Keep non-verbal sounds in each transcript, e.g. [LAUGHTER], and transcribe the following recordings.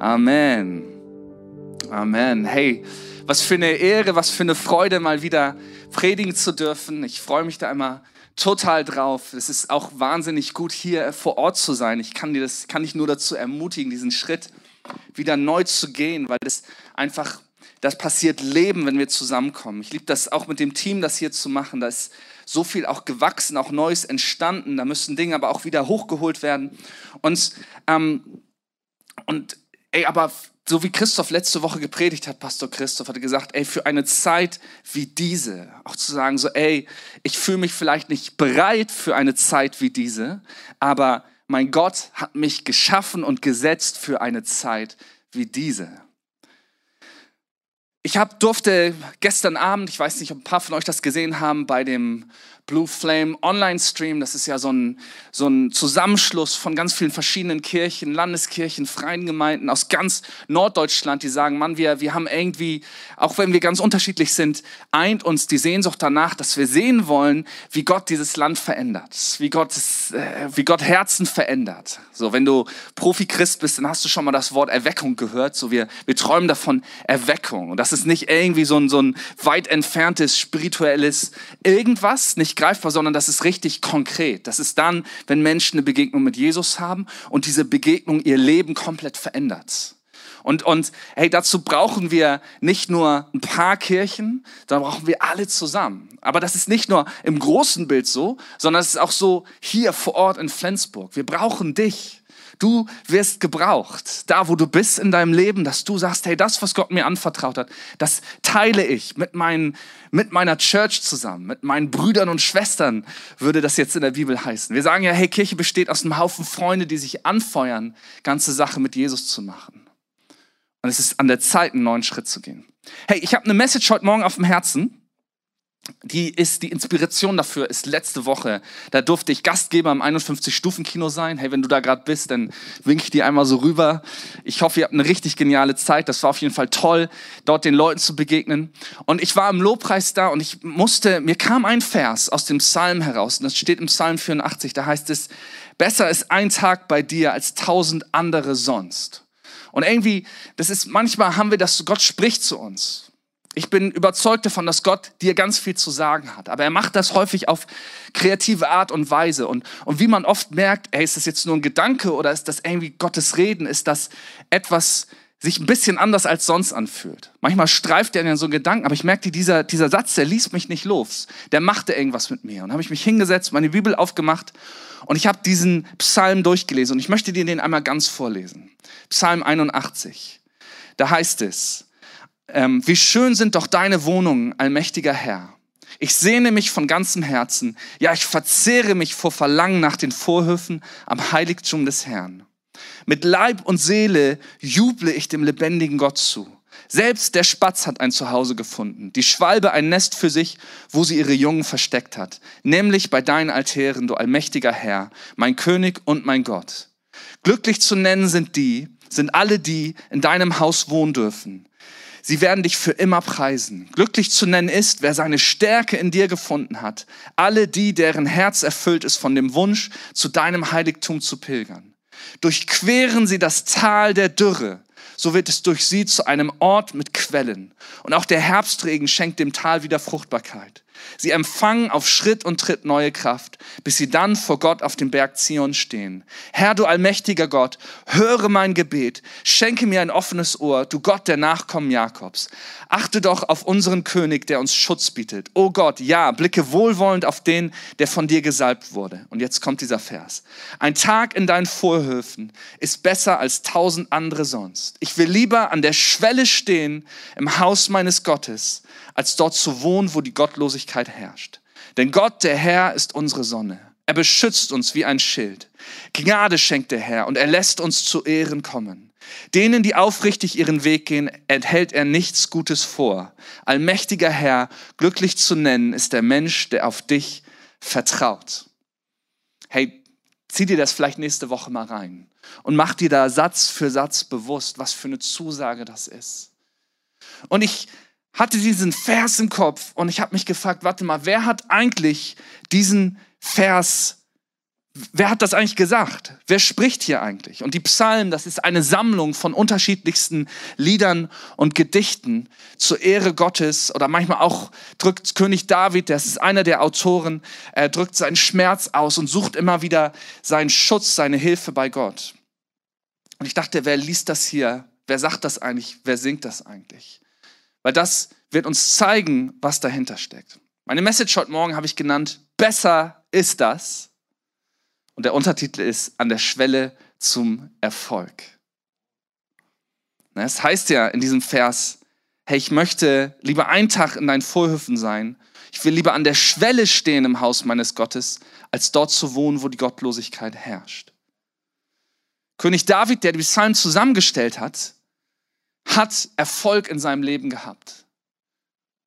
Amen. Amen. Hey, was für eine Ehre, was für eine Freude, mal wieder predigen zu dürfen. Ich freue mich da immer total drauf. Es ist auch wahnsinnig gut, hier vor Ort zu sein. Ich kann dir das, kann dich nur dazu ermutigen, diesen Schritt wieder neu zu gehen, weil das einfach, das passiert Leben, wenn wir zusammenkommen. Ich liebe das auch mit dem Team, das hier zu machen. Da ist so viel auch gewachsen, auch Neues entstanden. Da müssen Dinge aber auch wieder hochgeholt werden. Und, ähm, und ey, aber so wie Christoph letzte Woche gepredigt hat, Pastor Christoph, hat gesagt, ey, für eine Zeit wie diese, auch zu sagen, so, ey, ich fühle mich vielleicht nicht bereit für eine Zeit wie diese, aber mein Gott hat mich geschaffen und gesetzt für eine Zeit wie diese. Ich hab, durfte gestern Abend, ich weiß nicht, ob ein paar von euch das gesehen haben, bei dem Blue Flame Online Stream. Das ist ja so ein, so ein Zusammenschluss von ganz vielen verschiedenen Kirchen, Landeskirchen, freien Gemeinden aus ganz Norddeutschland, die sagen, Mann, wir, wir haben irgendwie, auch wenn wir ganz unterschiedlich sind, eint uns die Sehnsucht danach, dass wir sehen wollen, wie Gott dieses Land verändert, wie Gott, äh, wie Gott Herzen verändert. So, wenn du Profi-Christ bist, dann hast du schon mal das Wort Erweckung gehört. So, wir, wir träumen davon Erweckung. Und das ist nicht irgendwie so ein, so ein weit entferntes spirituelles irgendwas, nicht greifbar, sondern das ist richtig konkret. Das ist dann, wenn Menschen eine Begegnung mit Jesus haben und diese Begegnung ihr Leben komplett verändert. Und, und hey, dazu brauchen wir nicht nur ein paar Kirchen, sondern brauchen wir alle zusammen. Aber das ist nicht nur im großen Bild so, sondern es ist auch so hier vor Ort in Flensburg. Wir brauchen dich. Du wirst gebraucht, da wo du bist in deinem Leben, dass du sagst, hey, das, was Gott mir anvertraut hat, das teile ich mit, meinen, mit meiner Church zusammen, mit meinen Brüdern und Schwestern, würde das jetzt in der Bibel heißen. Wir sagen ja, hey, Kirche besteht aus einem Haufen Freunde, die sich anfeuern, ganze Sache mit Jesus zu machen. Und es ist an der Zeit, einen neuen Schritt zu gehen. Hey, ich habe eine Message heute Morgen auf dem Herzen die ist die Inspiration dafür ist letzte Woche. Da durfte ich Gastgeber im 51-Stufen-Kino sein. Hey, wenn du da gerade bist, dann wink ich dir einmal so rüber. Ich hoffe, ihr habt eine richtig geniale Zeit. Das war auf jeden Fall toll, dort den Leuten zu begegnen. Und ich war im Lobpreis da und ich musste, mir kam ein Vers aus dem Psalm heraus. Und das steht im Psalm 84. Da heißt es, besser ist ein Tag bei dir als tausend andere sonst. Und irgendwie, das ist, manchmal haben wir das, Gott spricht zu uns. Ich bin überzeugt davon, dass Gott dir ganz viel zu sagen hat. Aber er macht das häufig auf kreative Art und Weise. Und, und wie man oft merkt, ey, ist das jetzt nur ein Gedanke oder ist das irgendwie Gottes Reden? Ist das etwas sich ein bisschen anders als sonst anfühlt? Manchmal streift er in so einen Gedanken, aber ich merkte, dieser, dieser Satz, der ließ mich nicht los. Der machte irgendwas mit mir. Und habe ich mich hingesetzt, meine Bibel aufgemacht und ich habe diesen Psalm durchgelesen. Und ich möchte dir den einmal ganz vorlesen. Psalm 81. Da heißt es, ähm, wie schön sind doch deine Wohnungen, allmächtiger Herr. Ich sehne mich von ganzem Herzen, ja, ich verzehre mich vor Verlangen nach den Vorhöfen am Heiligtum des Herrn. Mit Leib und Seele juble ich dem lebendigen Gott zu. Selbst der Spatz hat ein Zuhause gefunden, die Schwalbe ein Nest für sich, wo sie ihre Jungen versteckt hat, nämlich bei deinen Altären, du allmächtiger Herr, mein König und mein Gott. Glücklich zu nennen sind die, sind alle die in deinem Haus wohnen dürfen. Sie werden dich für immer preisen. Glücklich zu nennen ist, wer seine Stärke in dir gefunden hat. Alle die, deren Herz erfüllt ist von dem Wunsch, zu deinem Heiligtum zu pilgern. Durchqueren sie das Tal der Dürre, so wird es durch sie zu einem Ort mit Quellen. Und auch der Herbstregen schenkt dem Tal wieder Fruchtbarkeit. Sie empfangen auf Schritt und Tritt neue Kraft, bis sie dann vor Gott auf dem Berg Zion stehen. Herr, du allmächtiger Gott, höre mein Gebet, schenke mir ein offenes Ohr, du Gott der Nachkommen Jakobs. Achte doch auf unseren König, der uns Schutz bietet. O Gott, ja, blicke wohlwollend auf den, der von dir gesalbt wurde. Und jetzt kommt dieser Vers. Ein Tag in deinen Vorhöfen ist besser als tausend andere sonst. Ich will lieber an der Schwelle stehen im Haus meines Gottes, als dort zu wohnen, wo die Gottlosigkeit herrscht. Denn Gott, der Herr, ist unsere Sonne. Er beschützt uns wie ein Schild. Gnade schenkt der Herr und er lässt uns zu Ehren kommen. Denen, die aufrichtig ihren Weg gehen, enthält er nichts Gutes vor. Allmächtiger Herr, glücklich zu nennen ist der Mensch, der auf dich vertraut. Hey, zieh dir das vielleicht nächste Woche mal rein und mach dir da Satz für Satz bewusst, was für eine Zusage das ist. Und ich hatte diesen Vers im Kopf und ich habe mich gefragt, warte mal, wer hat eigentlich diesen Vers wer hat das eigentlich gesagt? Wer spricht hier eigentlich? Und die Psalmen, das ist eine Sammlung von unterschiedlichsten Liedern und Gedichten zur Ehre Gottes oder manchmal auch drückt König David, das ist einer der Autoren, er drückt seinen Schmerz aus und sucht immer wieder seinen Schutz, seine Hilfe bei Gott. Und ich dachte, wer liest das hier? Wer sagt das eigentlich? Wer singt das eigentlich? Weil das wird uns zeigen, was dahinter steckt. Meine Message heute Morgen habe ich genannt, besser ist das. Und der Untertitel ist an der Schwelle zum Erfolg. Es heißt ja in diesem Vers, hey, ich möchte lieber einen Tag in deinen Vorhöfen sein. Ich will lieber an der Schwelle stehen im Haus meines Gottes, als dort zu wohnen, wo die Gottlosigkeit herrscht. König David, der die Psalmen zusammengestellt hat, hat Erfolg in seinem Leben gehabt.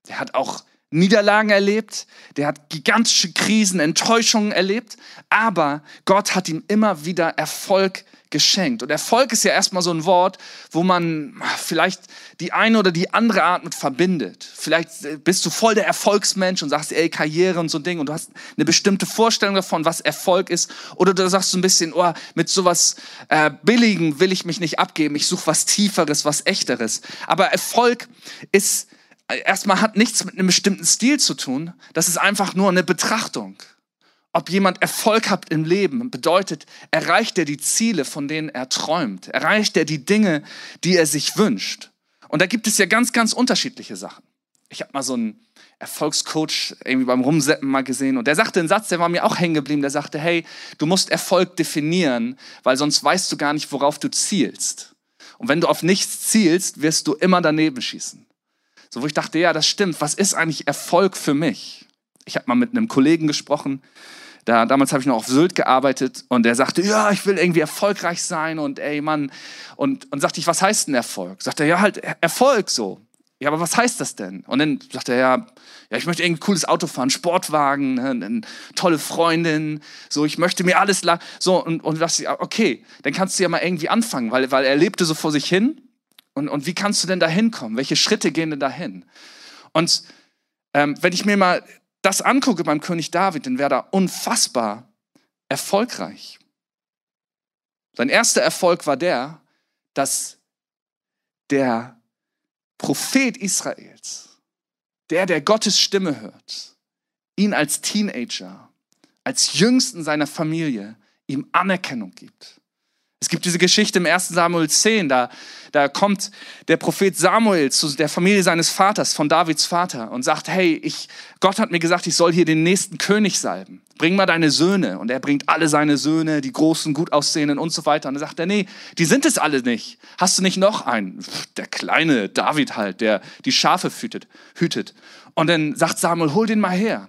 Der hat auch Niederlagen erlebt, der hat gigantische Krisen, Enttäuschungen erlebt, aber Gott hat ihm immer wieder Erfolg geschenkt. Und Erfolg ist ja erstmal so ein Wort, wo man vielleicht die eine oder die andere Art mit verbindet. Vielleicht bist du voll der Erfolgsmensch und sagst, ey, Karriere und so ein Ding und du hast eine bestimmte Vorstellung davon, was Erfolg ist. Oder du sagst so ein bisschen, oh, mit sowas äh, Billigen will ich mich nicht abgeben, ich suche was Tieferes, was Echteres. Aber Erfolg ist erstmal hat nichts mit einem bestimmten Stil zu tun. Das ist einfach nur eine Betrachtung ob jemand Erfolg hat im Leben, bedeutet, erreicht er die Ziele, von denen er träumt, erreicht er die Dinge, die er sich wünscht. Und da gibt es ja ganz, ganz unterschiedliche Sachen. Ich habe mal so einen Erfolgscoach irgendwie beim Rumseppen mal gesehen und der sagte einen Satz, der war mir auch hängen geblieben, der sagte, hey, du musst Erfolg definieren, weil sonst weißt du gar nicht, worauf du zielst. Und wenn du auf nichts zielst, wirst du immer daneben schießen. So, wo ich dachte, ja, das stimmt. Was ist eigentlich Erfolg für mich? Ich habe mal mit einem Kollegen gesprochen, da, damals habe ich noch auf Sylt gearbeitet und der sagte, ja, ich will irgendwie erfolgreich sein und ey, Mann. Und, und sagte ich, was heißt denn Erfolg? Sagt er, ja, halt Erfolg so. Ja, aber was heißt das denn? Und dann sagt er, ja, ja, ich möchte irgendwie ein cooles Auto fahren, Sportwagen, ne, eine tolle Freundin, so, ich möchte mir alles, so, und, und dachte, okay, dann kannst du ja mal irgendwie anfangen, weil, weil er lebte so vor sich hin. Und, und wie kannst du denn da hinkommen? Welche Schritte gehen denn dahin? Und ähm, wenn ich mir mal das angucke beim König David, dann wäre er unfassbar erfolgreich. Sein erster Erfolg war der, dass der Prophet Israels, der, der Gottes Stimme hört, ihn als Teenager, als Jüngsten seiner Familie, ihm Anerkennung gibt. Es gibt diese Geschichte im 1. Samuel 10, da, da kommt der Prophet Samuel zu der Familie seines Vaters, von Davids Vater, und sagt, hey, ich, Gott hat mir gesagt, ich soll hier den nächsten König salben. Bring mal deine Söhne. Und er bringt alle seine Söhne, die großen, gut aussehenden und so weiter. Und dann sagt er, nee, die sind es alle nicht. Hast du nicht noch einen? Der kleine David halt, der die Schafe hütet. hütet. Und dann sagt Samuel, hol den mal her.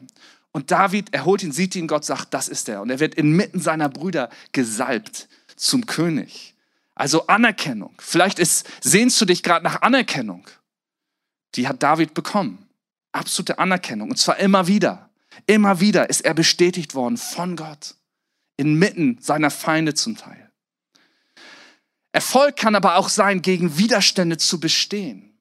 Und David, er holt ihn, sieht ihn, Gott sagt, das ist er. Und er wird inmitten seiner Brüder gesalbt zum König. Also Anerkennung. Vielleicht ist, sehnst du dich gerade nach Anerkennung. Die hat David bekommen. Absolute Anerkennung. Und zwar immer wieder. Immer wieder ist er bestätigt worden von Gott. Inmitten seiner Feinde zum Teil. Erfolg kann aber auch sein, gegen Widerstände zu bestehen.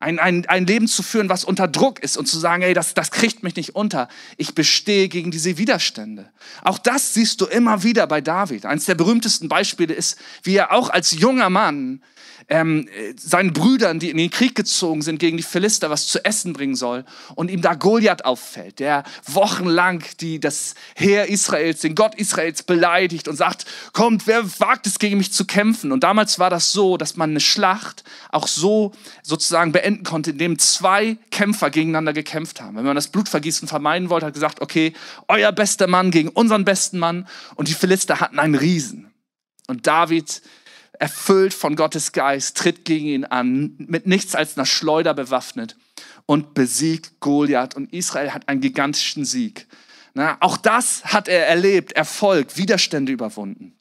Ein, ein, ein Leben zu führen, was unter Druck ist und zu sagen, ey, das, das kriegt mich nicht unter. Ich bestehe gegen diese Widerstände. Auch das siehst du immer wieder bei David. Eines der berühmtesten Beispiele ist, wie er auch als junger Mann ähm, seinen Brüdern, die in den Krieg gezogen sind, gegen die Philister was zu essen bringen soll und ihm da Goliath auffällt, der wochenlang die, das Heer Israels, den Gott Israels beleidigt und sagt, kommt, wer wagt es gegen mich zu kämpfen? Und damals war das so, dass man eine Schlacht auch so sozusagen beenden konnte, indem zwei Kämpfer gegeneinander gekämpft haben. Wenn man das Blutvergießen vermeiden wollte, hat gesagt, okay, euer bester Mann gegen unseren besten Mann und die Philister hatten einen Riesen. Und David erfüllt von Gottes Geist, tritt gegen ihn an, mit nichts als einer Schleuder bewaffnet und besiegt Goliath. Und Israel hat einen gigantischen Sieg. Na, auch das hat er erlebt, Erfolg, Widerstände überwunden.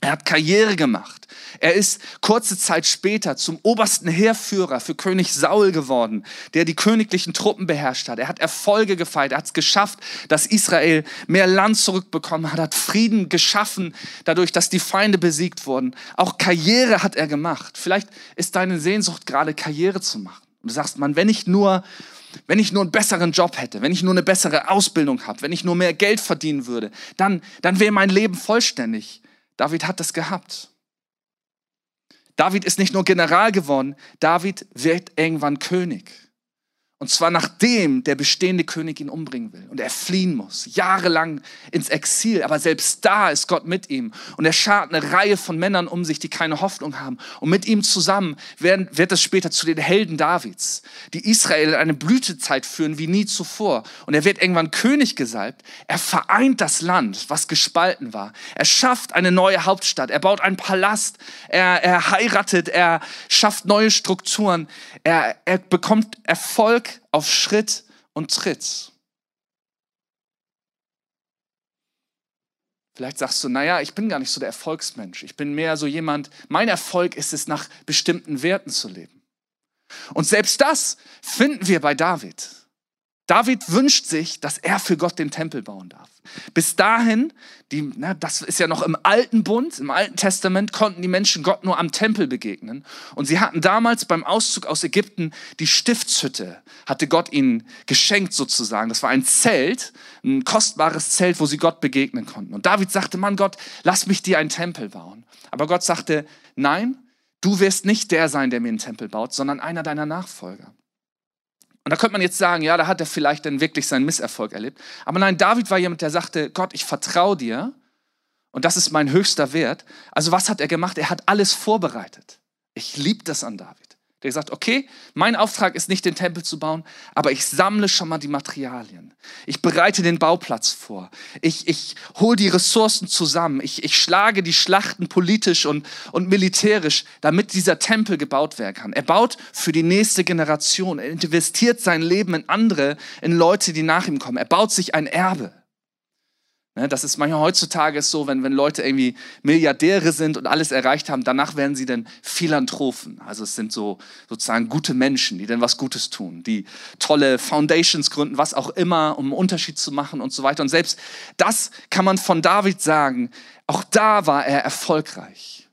Er hat Karriere gemacht. Er ist kurze Zeit später zum obersten Heerführer für König Saul geworden, der die königlichen Truppen beherrscht hat. Er hat Erfolge gefeiert. Er hat es geschafft, dass Israel mehr Land zurückbekommen hat, hat Frieden geschaffen, dadurch, dass die Feinde besiegt wurden. Auch Karriere hat er gemacht. Vielleicht ist deine Sehnsucht gerade Karriere zu machen. Und du sagst, man, wenn ich nur wenn ich nur einen besseren Job hätte, wenn ich nur eine bessere Ausbildung habe, wenn ich nur mehr Geld verdienen würde, dann, dann wäre mein Leben vollständig. David hat das gehabt. David ist nicht nur General geworden, David wird irgendwann König. Und zwar nachdem der bestehende König ihn umbringen will und er fliehen muss, jahrelang ins Exil. Aber selbst da ist Gott mit ihm. Und er schart eine Reihe von Männern um sich, die keine Hoffnung haben. Und mit ihm zusammen werden, wird es später zu den Helden Davids, die Israel in eine Blütezeit führen wie nie zuvor. Und er wird irgendwann König gesalbt. Er vereint das Land, was gespalten war. Er schafft eine neue Hauptstadt. Er baut einen Palast. Er, er heiratet. Er schafft neue Strukturen. Er, er bekommt Erfolg auf Schritt und Tritt. Vielleicht sagst du, naja, ich bin gar nicht so der Erfolgsmensch. Ich bin mehr so jemand, mein Erfolg ist es, nach bestimmten Werten zu leben. Und selbst das finden wir bei David. David wünscht sich, dass er für Gott den Tempel bauen darf. Bis dahin, die, na, das ist ja noch im Alten Bund, im Alten Testament, konnten die Menschen Gott nur am Tempel begegnen. Und sie hatten damals beim Auszug aus Ägypten die Stiftshütte, hatte Gott ihnen geschenkt sozusagen. Das war ein Zelt, ein kostbares Zelt, wo sie Gott begegnen konnten. Und David sagte, Mann Gott, lass mich dir einen Tempel bauen. Aber Gott sagte, nein, du wirst nicht der sein, der mir einen Tempel baut, sondern einer deiner Nachfolger. Und da könnte man jetzt sagen, ja, da hat er vielleicht dann wirklich seinen Misserfolg erlebt. Aber nein, David war jemand, der sagte, Gott, ich vertraue dir und das ist mein höchster Wert. Also was hat er gemacht? Er hat alles vorbereitet. Ich liebe das an David der sagt, okay, mein Auftrag ist nicht den Tempel zu bauen, aber ich sammle schon mal die Materialien. Ich bereite den Bauplatz vor. Ich, ich hole die Ressourcen zusammen. Ich, ich schlage die Schlachten politisch und, und militärisch, damit dieser Tempel gebaut werden kann. Er baut für die nächste Generation. Er investiert sein Leben in andere, in Leute, die nach ihm kommen. Er baut sich ein Erbe. Ne, das ist manchmal heutzutage so, wenn, wenn Leute irgendwie Milliardäre sind und alles erreicht haben, danach werden sie dann Philanthropen. Also es sind so sozusagen gute Menschen, die dann was Gutes tun, die tolle Foundations gründen, was auch immer, um einen Unterschied zu machen und so weiter. Und selbst das kann man von David sagen, auch da war er erfolgreich.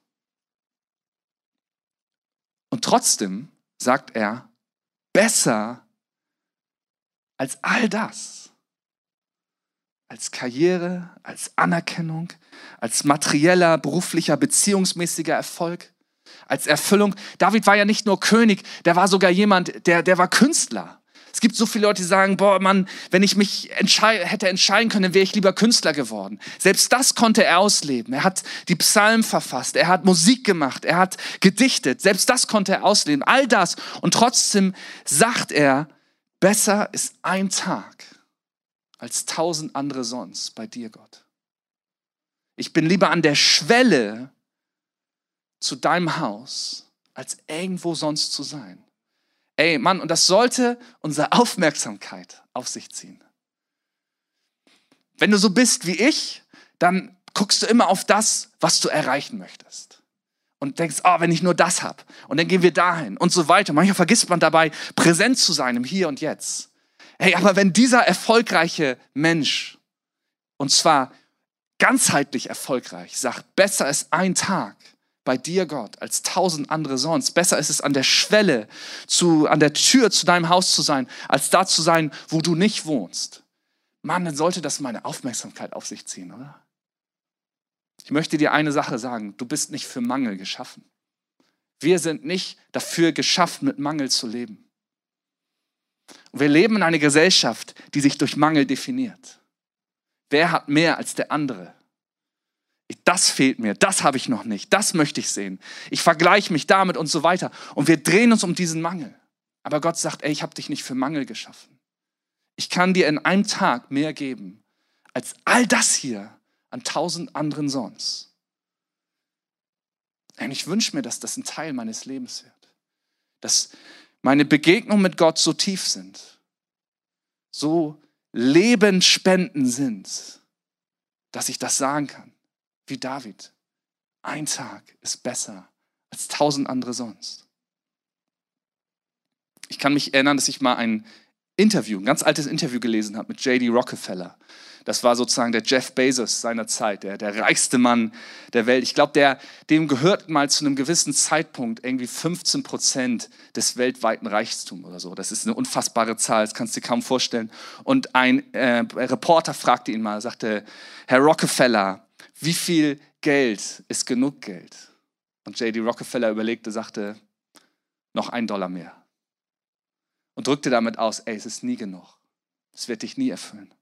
Und trotzdem sagt er, besser als all das als Karriere, als Anerkennung, als materieller, beruflicher, beziehungsmäßiger Erfolg, als Erfüllung. David war ja nicht nur König, der war sogar jemand, der, der war Künstler. Es gibt so viele Leute, die sagen, boah, Mann, wenn ich mich entschei hätte entscheiden können, wäre ich lieber Künstler geworden. Selbst das konnte er ausleben. Er hat die Psalmen verfasst, er hat Musik gemacht, er hat gedichtet. Selbst das konnte er ausleben. All das. Und trotzdem sagt er, besser ist ein Tag als tausend andere sonst bei dir, Gott. Ich bin lieber an der Schwelle zu deinem Haus, als irgendwo sonst zu sein. Ey, Mann, und das sollte unsere Aufmerksamkeit auf sich ziehen. Wenn du so bist wie ich, dann guckst du immer auf das, was du erreichen möchtest. Und denkst, oh, wenn ich nur das habe. Und dann gehen wir dahin und so weiter. Manchmal vergisst man dabei, präsent zu sein im Hier und Jetzt. Hey, aber wenn dieser erfolgreiche Mensch, und zwar ganzheitlich erfolgreich, sagt, besser ist ein Tag bei dir, Gott, als tausend andere sonst. Besser ist es an der Schwelle, zu, an der Tür zu deinem Haus zu sein, als da zu sein, wo du nicht wohnst. Mann, dann sollte das meine Aufmerksamkeit auf sich ziehen, oder? Ich möchte dir eine Sache sagen, du bist nicht für Mangel geschaffen. Wir sind nicht dafür geschaffen, mit Mangel zu leben. Und wir leben in einer Gesellschaft, die sich durch Mangel definiert. Wer hat mehr als der andere? Das fehlt mir, das habe ich noch nicht, das möchte ich sehen. Ich vergleiche mich damit und so weiter. Und wir drehen uns um diesen Mangel. Aber Gott sagt, ey, ich habe dich nicht für Mangel geschaffen. Ich kann dir in einem Tag mehr geben als all das hier an tausend anderen sonst. Und ich wünsche mir, dass das ein Teil meines Lebens wird. Dass meine Begegnungen mit Gott so tief sind, so lebensspenden sind, dass ich das sagen kann, wie David. Ein Tag ist besser als tausend andere sonst. Ich kann mich erinnern, dass ich mal ein Interview, ein ganz altes Interview gelesen habe mit J.D. Rockefeller. Das war sozusagen der Jeff Bezos seiner Zeit, der, der reichste Mann der Welt. Ich glaube, dem gehört mal zu einem gewissen Zeitpunkt irgendwie 15 Prozent des weltweiten Reichtums oder so. Das ist eine unfassbare Zahl, das kannst du dir kaum vorstellen. Und ein äh, Reporter fragte ihn mal, sagte, Herr Rockefeller, wie viel Geld ist genug Geld? Und J.D. Rockefeller überlegte, sagte, noch ein Dollar mehr. Und drückte damit aus, ey, es ist nie genug. Es wird dich nie erfüllen.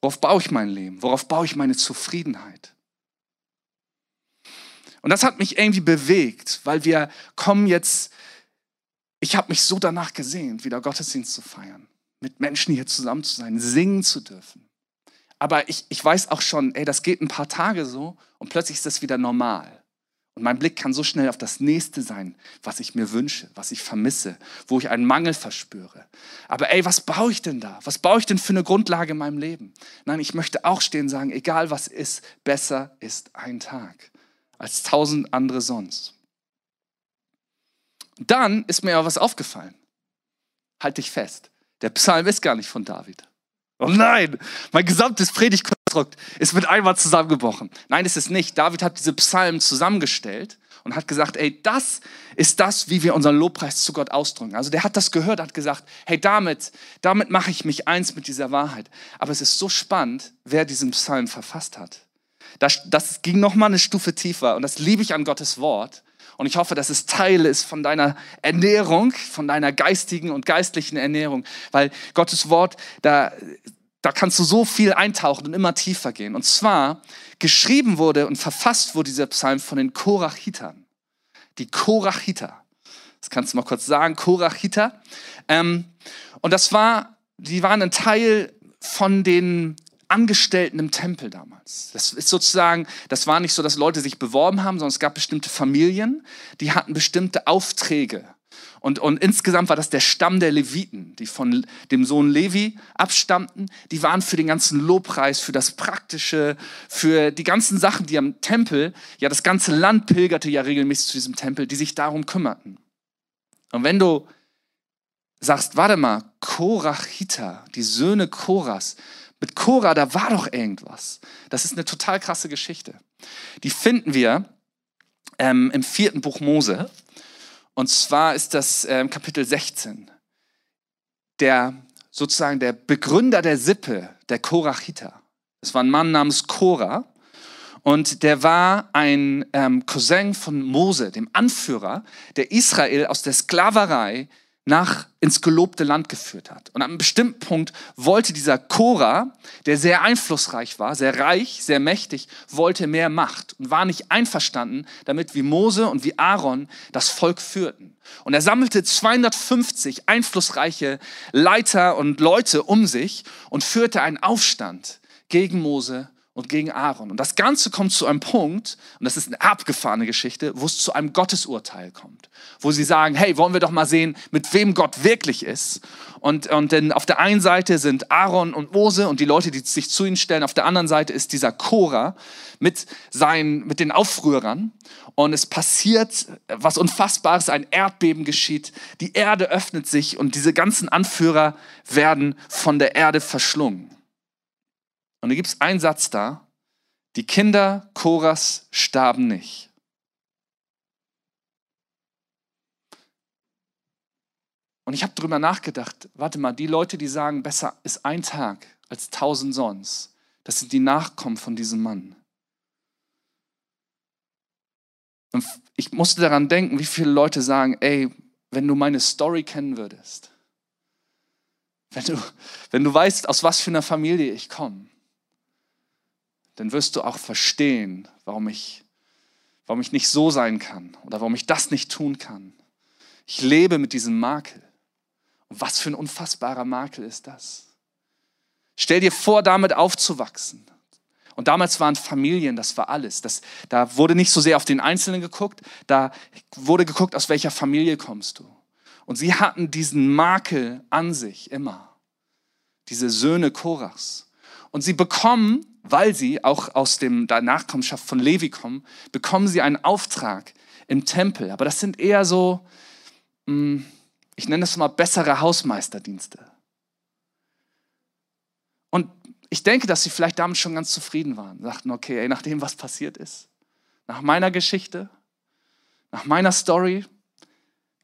Worauf baue ich mein Leben? Worauf baue ich meine Zufriedenheit? Und das hat mich irgendwie bewegt, weil wir kommen jetzt, ich habe mich so danach gesehnt, wieder Gottesdienst zu feiern, mit Menschen hier zusammen zu sein, singen zu dürfen. Aber ich, ich weiß auch schon, ey, das geht ein paar Tage so und plötzlich ist das wieder normal. Und mein Blick kann so schnell auf das Nächste sein, was ich mir wünsche, was ich vermisse, wo ich einen Mangel verspüre. Aber ey, was baue ich denn da? Was baue ich denn für eine Grundlage in meinem Leben? Nein, ich möchte auch stehen und sagen, egal was ist, besser ist ein Tag als tausend andere sonst. Dann ist mir aber was aufgefallen. Halt dich fest. Der Psalm ist gar nicht von David. Oh nein, mein gesamtes Predigtkonstrukt ist mit einmal zusammengebrochen. Nein, ist es nicht. David hat diese Psalmen zusammengestellt und hat gesagt, ey, das ist das, wie wir unseren Lobpreis zu Gott ausdrücken. Also der hat das gehört, hat gesagt, hey, damit, damit mache ich mich eins mit dieser Wahrheit. Aber es ist so spannend, wer diesen Psalm verfasst hat. Das, das ging noch mal eine Stufe tiefer und das liebe ich an Gottes Wort. Und ich hoffe, dass es Teil ist von deiner Ernährung, von deiner geistigen und geistlichen Ernährung, weil Gottes Wort, da, da kannst du so viel eintauchen und immer tiefer gehen. Und zwar geschrieben wurde und verfasst wurde dieser Psalm von den Korachitern. Die Korachiter. Das kannst du mal kurz sagen, Korachiter. Ähm, und das war, die waren ein Teil von den Angestellten im Tempel damals. Das ist sozusagen, das war nicht so, dass Leute sich beworben haben, sondern es gab bestimmte Familien, die hatten bestimmte Aufträge. Und, und insgesamt war das der Stamm der Leviten, die von dem Sohn Levi abstammten. Die waren für den ganzen Lobpreis, für das Praktische, für die ganzen Sachen, die am Tempel, ja, das ganze Land pilgerte ja regelmäßig zu diesem Tempel, die sich darum kümmerten. Und wenn du sagst, warte mal, Korachita, die Söhne Koras, mit Korah, da war doch irgendwas. Das ist eine total krasse Geschichte. Die finden wir ähm, im vierten Buch Mose. Und zwar ist das ähm, Kapitel 16. Der sozusagen der Begründer der Sippe, der Korachiter. Das war ein Mann namens Korah. Und der war ein ähm, Cousin von Mose, dem Anführer, der Israel aus der Sklaverei nach ins gelobte Land geführt hat. Und an einem bestimmten Punkt wollte dieser Korah, der sehr einflussreich war, sehr reich, sehr mächtig, wollte mehr Macht und war nicht einverstanden damit, wie Mose und wie Aaron das Volk führten. Und er sammelte 250 einflussreiche Leiter und Leute um sich und führte einen Aufstand gegen Mose und gegen Aaron. Und das Ganze kommt zu einem Punkt, und das ist eine abgefahrene Geschichte, wo es zu einem Gottesurteil kommt. Wo sie sagen, hey, wollen wir doch mal sehen, mit wem Gott wirklich ist. Und, und denn auf der einen Seite sind Aaron und Mose und die Leute, die sich zu ihnen stellen. Auf der anderen Seite ist dieser Chora mit, seinen, mit den Aufrührern. Und es passiert was Unfassbares, ein Erdbeben geschieht. Die Erde öffnet sich und diese ganzen Anführer werden von der Erde verschlungen. Und da gibt es einen Satz da, die Kinder Koras starben nicht. Und ich habe darüber nachgedacht, warte mal, die Leute, die sagen, besser ist ein Tag als tausend sonst, das sind die Nachkommen von diesem Mann. Und ich musste daran denken, wie viele Leute sagen, ey, wenn du meine Story kennen würdest, wenn du, wenn du weißt, aus was für einer Familie ich komme, dann wirst du auch verstehen, warum ich, warum ich nicht so sein kann oder warum ich das nicht tun kann. Ich lebe mit diesem Makel. Und was für ein unfassbarer Makel ist das? Stell dir vor, damit aufzuwachsen. Und damals waren Familien, das war alles. Das, da wurde nicht so sehr auf den Einzelnen geguckt, da wurde geguckt, aus welcher Familie kommst du. Und sie hatten diesen Makel an sich immer. Diese Söhne Korachs. Und sie bekommen weil sie auch aus der Nachkommenschaft von Levi kommen, bekommen sie einen Auftrag im Tempel. Aber das sind eher so, hm, ich nenne das mal bessere Hausmeisterdienste. Und ich denke, dass sie vielleicht damit schon ganz zufrieden waren. Sagten, okay, ey, nach dem, was passiert ist, nach meiner Geschichte, nach meiner Story,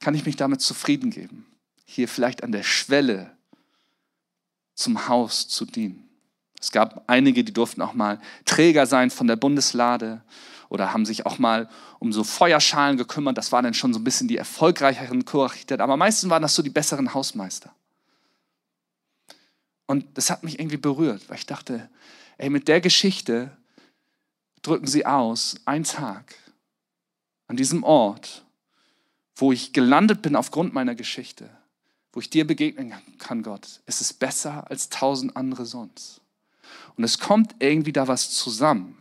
kann ich mich damit zufrieden geben, hier vielleicht an der Schwelle zum Haus zu dienen. Es gab einige, die durften auch mal Träger sein von der Bundeslade oder haben sich auch mal um so Feuerschalen gekümmert. Das waren dann schon so ein bisschen die erfolgreicheren Chorarchitekten, aber meistens waren das so die besseren Hausmeister. Und das hat mich irgendwie berührt, weil ich dachte, ey, mit der Geschichte drücken sie aus, ein Tag an diesem Ort, wo ich gelandet bin aufgrund meiner Geschichte, wo ich dir begegnen kann, Gott, ist es besser als tausend andere sonst. Und es kommt irgendwie da was zusammen.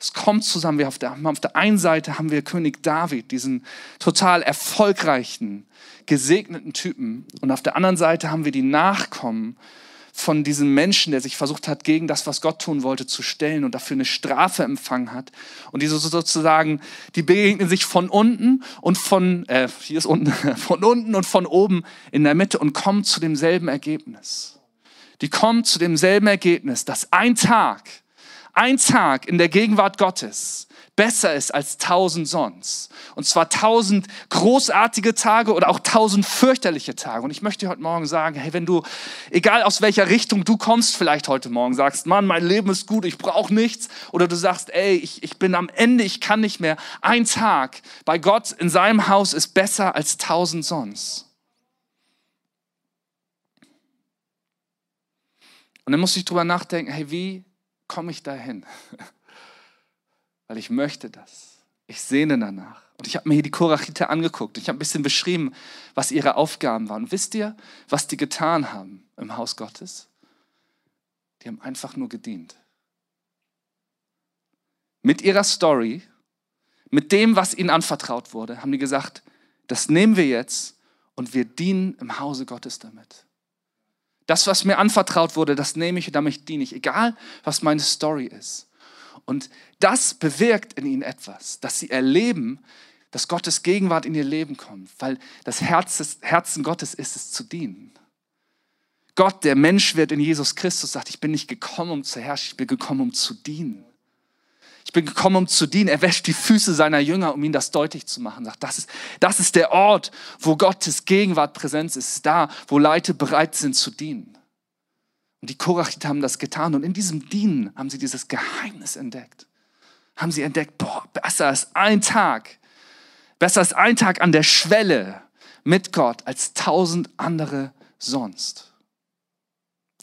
Es kommt zusammen. Wir auf, der, auf der einen Seite haben wir König David, diesen total erfolgreichen, gesegneten Typen. Und auf der anderen Seite haben wir die Nachkommen von diesem Menschen, der sich versucht hat, gegen das, was Gott tun wollte, zu stellen und dafür eine Strafe empfangen hat. Und diese sozusagen, die begegnen sich von unten und von, äh, hier ist unten, [LAUGHS] von unten und von oben in der Mitte und kommen zu demselben Ergebnis. Die kommen zu demselben Ergebnis, dass ein Tag, ein Tag in der Gegenwart Gottes besser ist als tausend sonst. Und zwar tausend großartige Tage oder auch tausend fürchterliche Tage. Und ich möchte heute Morgen sagen, hey, wenn du, egal aus welcher Richtung du kommst, vielleicht heute Morgen sagst, Mann, mein Leben ist gut, ich brauche nichts. Oder du sagst, ey, ich, ich bin am Ende, ich kann nicht mehr. Ein Tag bei Gott in seinem Haus ist besser als tausend sonst. Und dann muss ich drüber nachdenken, hey, wie komme ich dahin? [LAUGHS] weil ich möchte das. Ich sehne danach. Und ich habe mir hier die Korachite angeguckt. Ich habe ein bisschen beschrieben, was ihre Aufgaben waren. Und wisst ihr, was die getan haben im Haus Gottes? Die haben einfach nur gedient. Mit ihrer Story, mit dem, was ihnen anvertraut wurde, haben die gesagt, das nehmen wir jetzt und wir dienen im Hause Gottes damit. Das, was mir anvertraut wurde, das nehme ich und damit diene ich, egal was meine Story ist. Und das bewirkt in ihnen etwas, dass sie erleben, dass Gottes Gegenwart in ihr Leben kommt, weil das Herz des Herzen Gottes ist es zu dienen. Gott, der Mensch wird in Jesus Christus, sagt, ich bin nicht gekommen, um zu herrschen, ich bin gekommen, um zu dienen. Ich bin gekommen, um zu dienen. Er wäscht die Füße seiner Jünger, um ihnen das deutlich zu machen. Sagt, das ist, das ist der Ort, wo Gottes Gegenwart Präsenz ist. Da, wo Leute bereit sind zu dienen. Und die Korachite haben das getan und in diesem Dienen haben sie dieses Geheimnis entdeckt. Haben sie entdeckt, boah, besser ist ein Tag, besser ist ein Tag an der Schwelle mit Gott als tausend andere sonst.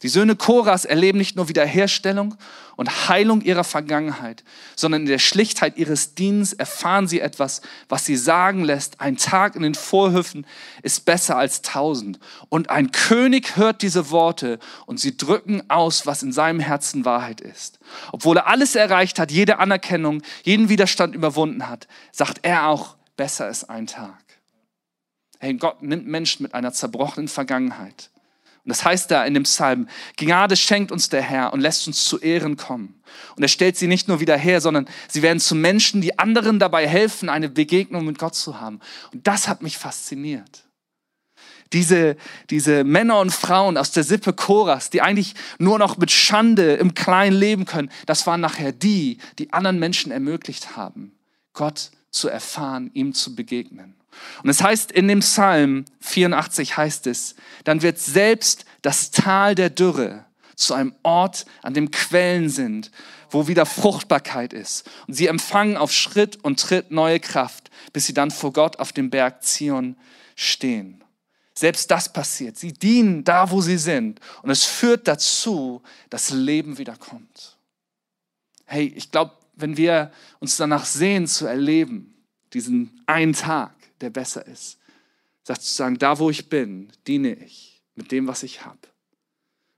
Die Söhne Koras erleben nicht nur Wiederherstellung und Heilung ihrer Vergangenheit, sondern in der Schlichtheit ihres Dienstes erfahren sie etwas, was sie sagen lässt. Ein Tag in den Vorhöfen ist besser als tausend. Und ein König hört diese Worte und sie drücken aus, was in seinem Herzen Wahrheit ist. Obwohl er alles erreicht hat, jede Anerkennung, jeden Widerstand überwunden hat, sagt er auch, besser ist ein Tag. Hey, Gott nimmt Menschen mit einer zerbrochenen Vergangenheit und das heißt da in dem Psalm, Gnade schenkt uns der Herr und lässt uns zu Ehren kommen. Und er stellt sie nicht nur wieder her, sondern sie werden zu Menschen, die anderen dabei helfen, eine Begegnung mit Gott zu haben. Und das hat mich fasziniert. Diese, diese Männer und Frauen aus der Sippe Koras, die eigentlich nur noch mit Schande im Kleinen leben können, das waren nachher die, die anderen Menschen ermöglicht haben, Gott zu erfahren, ihm zu begegnen. Und es heißt in dem Psalm 84 heißt es, dann wird selbst das Tal der Dürre zu einem Ort, an dem Quellen sind, wo wieder Fruchtbarkeit ist. Und sie empfangen auf Schritt und Tritt neue Kraft, bis sie dann vor Gott auf dem Berg Zion stehen. Selbst das passiert. Sie dienen da, wo sie sind. Und es führt dazu, dass Leben wiederkommt. Hey, ich glaube, wenn wir uns danach sehen zu erleben, diesen einen Tag, der besser ist. Sagt zu sagen, da wo ich bin, diene ich mit dem, was ich habe.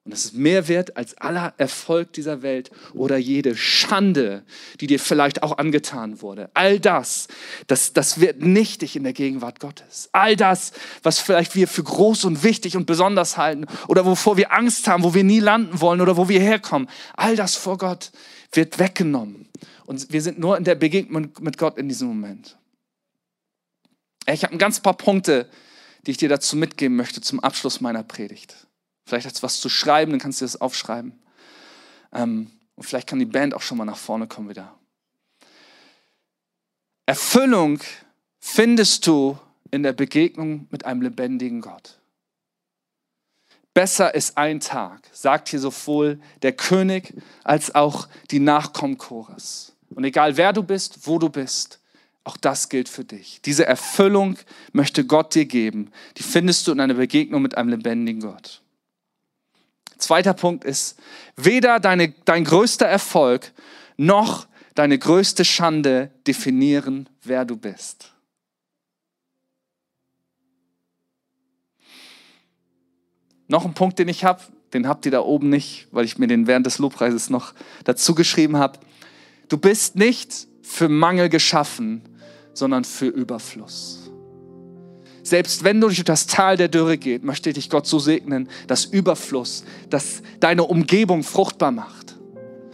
Und das ist mehr wert als aller Erfolg dieser Welt oder jede Schande, die dir vielleicht auch angetan wurde. All das, das, das wird nichtig in der Gegenwart Gottes. All das, was vielleicht wir für groß und wichtig und besonders halten oder wovor wir Angst haben, wo wir nie landen wollen oder wo wir herkommen, all das vor Gott wird weggenommen. Und wir sind nur in der Begegnung mit Gott in diesem Moment. Ich habe ein ganz paar Punkte, die ich dir dazu mitgeben möchte zum Abschluss meiner Predigt. Vielleicht hast du was zu schreiben, dann kannst du das aufschreiben. Ähm, und vielleicht kann die Band auch schon mal nach vorne kommen wieder. Erfüllung findest du in der Begegnung mit einem lebendigen Gott. Besser ist ein Tag, sagt hier sowohl der König als auch die Nachkommen Chores. Und egal wer du bist, wo du bist, auch das gilt für dich. Diese Erfüllung möchte Gott dir geben. Die findest du in einer Begegnung mit einem lebendigen Gott. Zweiter Punkt ist, weder deine, dein größter Erfolg noch deine größte Schande definieren, wer du bist. Noch ein Punkt, den ich habe, den habt ihr da oben nicht, weil ich mir den während des Lobpreises noch dazu geschrieben habe. Du bist nicht für Mangel geschaffen, sondern für Überfluss. Selbst wenn du durch das Tal der Dürre geht, möchte dich Gott so segnen, dass Überfluss, dass deine Umgebung fruchtbar macht.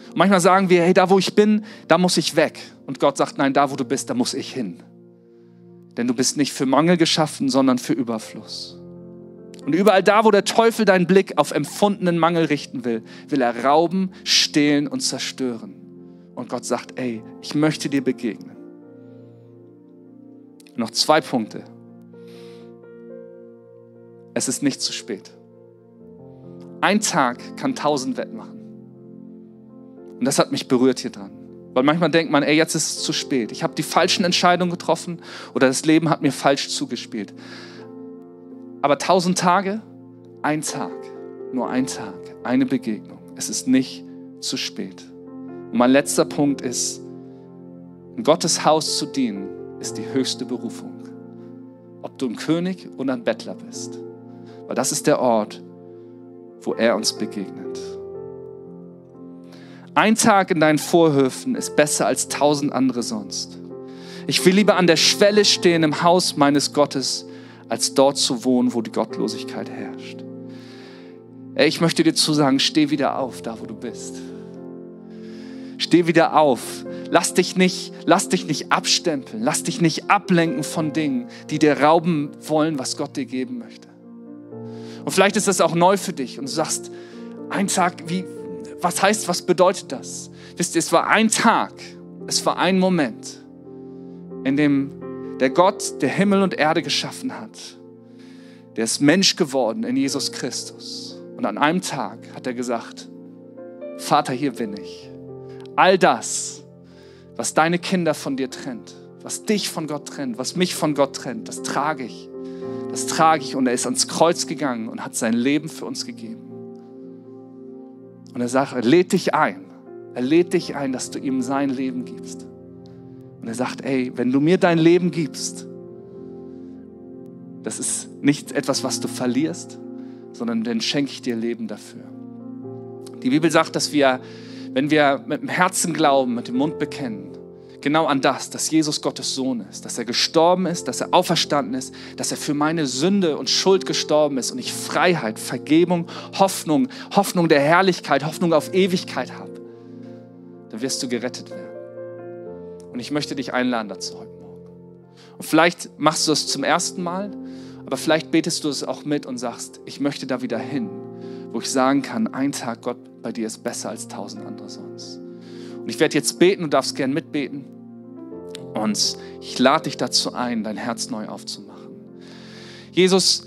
Und manchmal sagen wir, hey, da wo ich bin, da muss ich weg. Und Gott sagt, nein, da wo du bist, da muss ich hin. Denn du bist nicht für Mangel geschaffen, sondern für Überfluss. Und überall da, wo der Teufel deinen Blick auf empfundenen Mangel richten will, will er rauben, stehlen und zerstören. Und Gott sagt, ey, ich möchte dir begegnen. Noch zwei Punkte. Es ist nicht zu spät. Ein Tag kann tausend wettmachen. Und das hat mich berührt hier dran. Weil manchmal denkt man, ey, jetzt ist es zu spät. Ich habe die falschen Entscheidungen getroffen oder das Leben hat mir falsch zugespielt. Aber tausend Tage, ein Tag, nur ein Tag, eine Begegnung. Es ist nicht zu spät. Und mein letzter Punkt ist, in Gottes Haus zu dienen, ist die höchste Berufung. Ob du ein König oder ein Bettler bist. Weil das ist der Ort, wo er uns begegnet. Ein Tag in deinen Vorhöfen ist besser als tausend andere sonst. Ich will lieber an der Schwelle stehen im Haus meines Gottes, als dort zu wohnen, wo die Gottlosigkeit herrscht. Ich möchte dir zusagen, steh wieder auf, da wo du bist. Steh wieder auf. Lass dich nicht, lass dich nicht abstempeln. Lass dich nicht ablenken von Dingen, die dir rauben wollen, was Gott dir geben möchte. Und vielleicht ist das auch neu für dich und du sagst, ein Tag, wie, was heißt, was bedeutet das? Wisst ihr, es war ein Tag, es war ein Moment, in dem der Gott, der Himmel und Erde geschaffen hat, der ist Mensch geworden in Jesus Christus. Und an einem Tag hat er gesagt, Vater, hier bin ich all das, was deine Kinder von dir trennt, was dich von Gott trennt, was mich von Gott trennt, das trage ich. Das trage ich und er ist ans Kreuz gegangen und hat sein Leben für uns gegeben. Und er sagt, er lädt dich ein. Er lädt dich ein, dass du ihm sein Leben gibst. Und er sagt, ey, wenn du mir dein Leben gibst, das ist nicht etwas, was du verlierst, sondern dann schenke ich dir Leben dafür. Die Bibel sagt, dass wir wenn wir mit dem Herzen glauben, mit dem Mund bekennen, genau an das, dass Jesus Gottes Sohn ist, dass er gestorben ist, dass er auferstanden ist, dass er für meine Sünde und Schuld gestorben ist und ich Freiheit, Vergebung, Hoffnung, Hoffnung der Herrlichkeit, Hoffnung auf Ewigkeit habe, dann wirst du gerettet werden. Und ich möchte dich einladen dazu heute Morgen. Und vielleicht machst du es zum ersten Mal, aber vielleicht betest du es auch mit und sagst, ich möchte da wieder hin, wo ich sagen kann, ein Tag Gott bei dir ist besser als tausend andere sonst. Und ich werde jetzt beten, du darfst gern mitbeten. Und ich lade dich dazu ein, dein Herz neu aufzumachen. Jesus,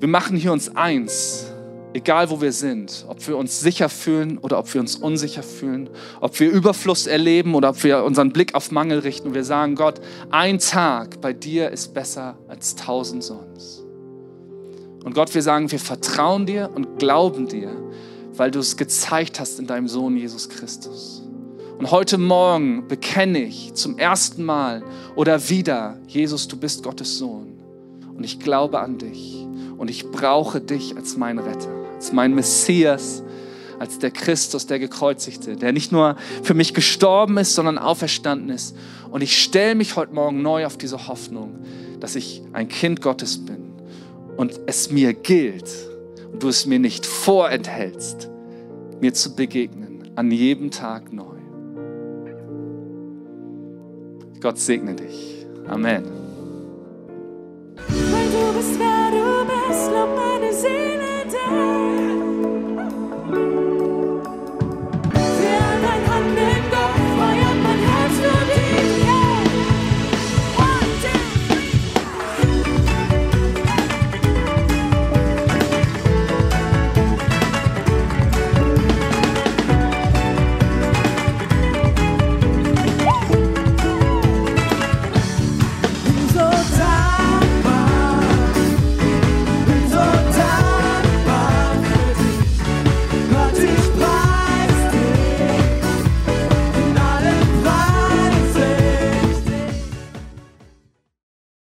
wir machen hier uns eins, egal wo wir sind, ob wir uns sicher fühlen oder ob wir uns unsicher fühlen, ob wir Überfluss erleben oder ob wir unseren Blick auf Mangel richten und wir sagen, Gott, ein Tag bei dir ist besser als tausend sonst. Und Gott, wir sagen, wir vertrauen dir und glauben dir, weil du es gezeigt hast in deinem Sohn Jesus Christus. Und heute Morgen bekenne ich zum ersten Mal oder wieder, Jesus, du bist Gottes Sohn. Und ich glaube an dich. Und ich brauche dich als mein Retter, als mein Messias, als der Christus, der gekreuzigte, der nicht nur für mich gestorben ist, sondern auferstanden ist. Und ich stelle mich heute Morgen neu auf diese Hoffnung, dass ich ein Kind Gottes bin und es mir gilt und du es mir nicht vorenthältst, mir zu begegnen, an jedem Tag neu. Gott segne dich. Amen. Weil du bist, wer du bist, lob meine Seele dich.